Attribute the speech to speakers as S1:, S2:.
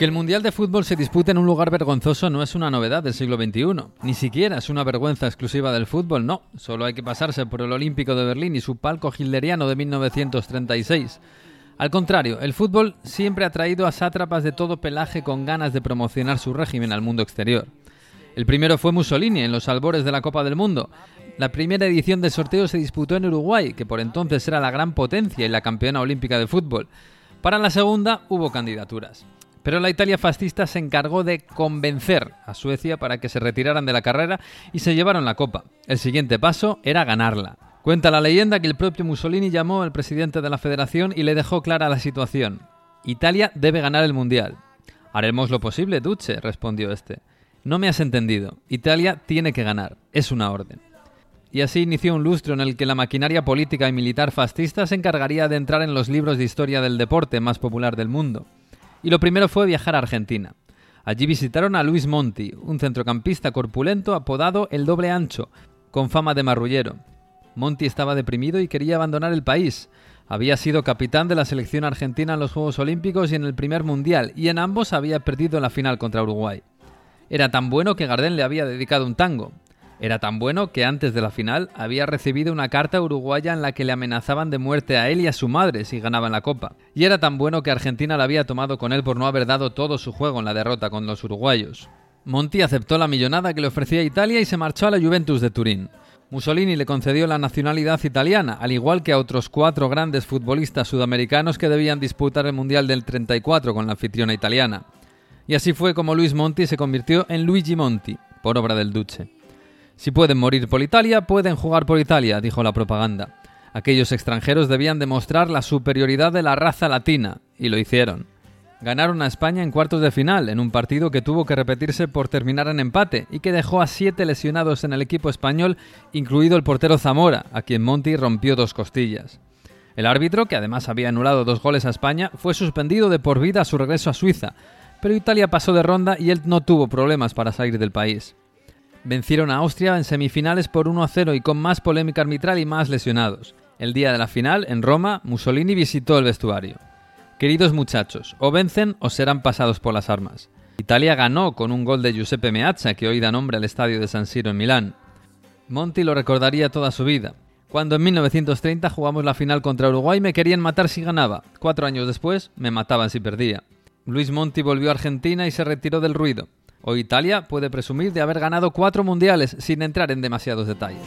S1: Que el Mundial de Fútbol se dispute en un lugar vergonzoso no es una novedad del siglo XXI. Ni siquiera es una vergüenza exclusiva del fútbol, no. Solo hay que pasarse por el Olímpico de Berlín y su palco hilderiano de 1936. Al contrario, el fútbol siempre ha traído a sátrapas de todo pelaje con ganas de promocionar su régimen al mundo exterior. El primero fue Mussolini en los albores de la Copa del Mundo. La primera edición del sorteo se disputó en Uruguay, que por entonces era la gran potencia y la campeona olímpica de fútbol. Para la segunda hubo candidaturas. Pero la Italia fascista se encargó de convencer a Suecia para que se retiraran de la carrera y se llevaron la copa. El siguiente paso era ganarla. Cuenta la leyenda que el propio Mussolini llamó al presidente de la federación y le dejó clara la situación. Italia debe ganar el Mundial. Haremos lo posible, Duce, respondió este. No me has entendido. Italia tiene que ganar. Es una orden. Y así inició un lustro en el que la maquinaria política y militar fascista se encargaría de entrar en los libros de historia del deporte más popular del mundo y lo primero fue viajar a Argentina. Allí visitaron a Luis Monti, un centrocampista corpulento apodado el doble ancho, con fama de marrullero. Monti estaba deprimido y quería abandonar el país. Había sido capitán de la selección argentina en los Juegos Olímpicos y en el primer Mundial, y en ambos había perdido la final contra Uruguay. Era tan bueno que Gardén le había dedicado un tango. Era tan bueno que antes de la final había recibido una carta uruguaya en la que le amenazaban de muerte a él y a su madre si ganaban la copa. Y era tan bueno que Argentina la había tomado con él por no haber dado todo su juego en la derrota con los uruguayos. Monti aceptó la millonada que le ofrecía Italia y se marchó a la Juventus de Turín. Mussolini le concedió la nacionalidad italiana, al igual que a otros cuatro grandes futbolistas sudamericanos que debían disputar el Mundial del 34 con la anfitriona italiana. Y así fue como Luis Monti se convirtió en Luigi Monti, por obra del Duce. Si pueden morir por Italia, pueden jugar por Italia, dijo la propaganda. Aquellos extranjeros debían demostrar la superioridad de la raza latina, y lo hicieron. Ganaron a España en cuartos de final, en un partido que tuvo que repetirse por terminar en empate y que dejó a siete lesionados en el equipo español, incluido el portero Zamora, a quien Monti rompió dos costillas. El árbitro, que además había anulado dos goles a España, fue suspendido de por vida a su regreso a Suiza, pero Italia pasó de ronda y él no tuvo problemas para salir del país. Vencieron a Austria en semifinales por 1 a 0 y con más polémica arbitral y más lesionados. El día de la final, en Roma, Mussolini visitó el vestuario. Queridos muchachos, o vencen o serán pasados por las armas. Italia ganó con un gol de Giuseppe Meazza que hoy da nombre al estadio de San Siro en Milán. Monti lo recordaría toda su vida. Cuando en 1930 jugamos la final contra Uruguay me querían matar si ganaba. Cuatro años después me mataban si perdía. Luis Monti volvió a Argentina y se retiró del ruido. Hoy Italia puede presumir de haber ganado cuatro mundiales sin entrar en demasiados detalles.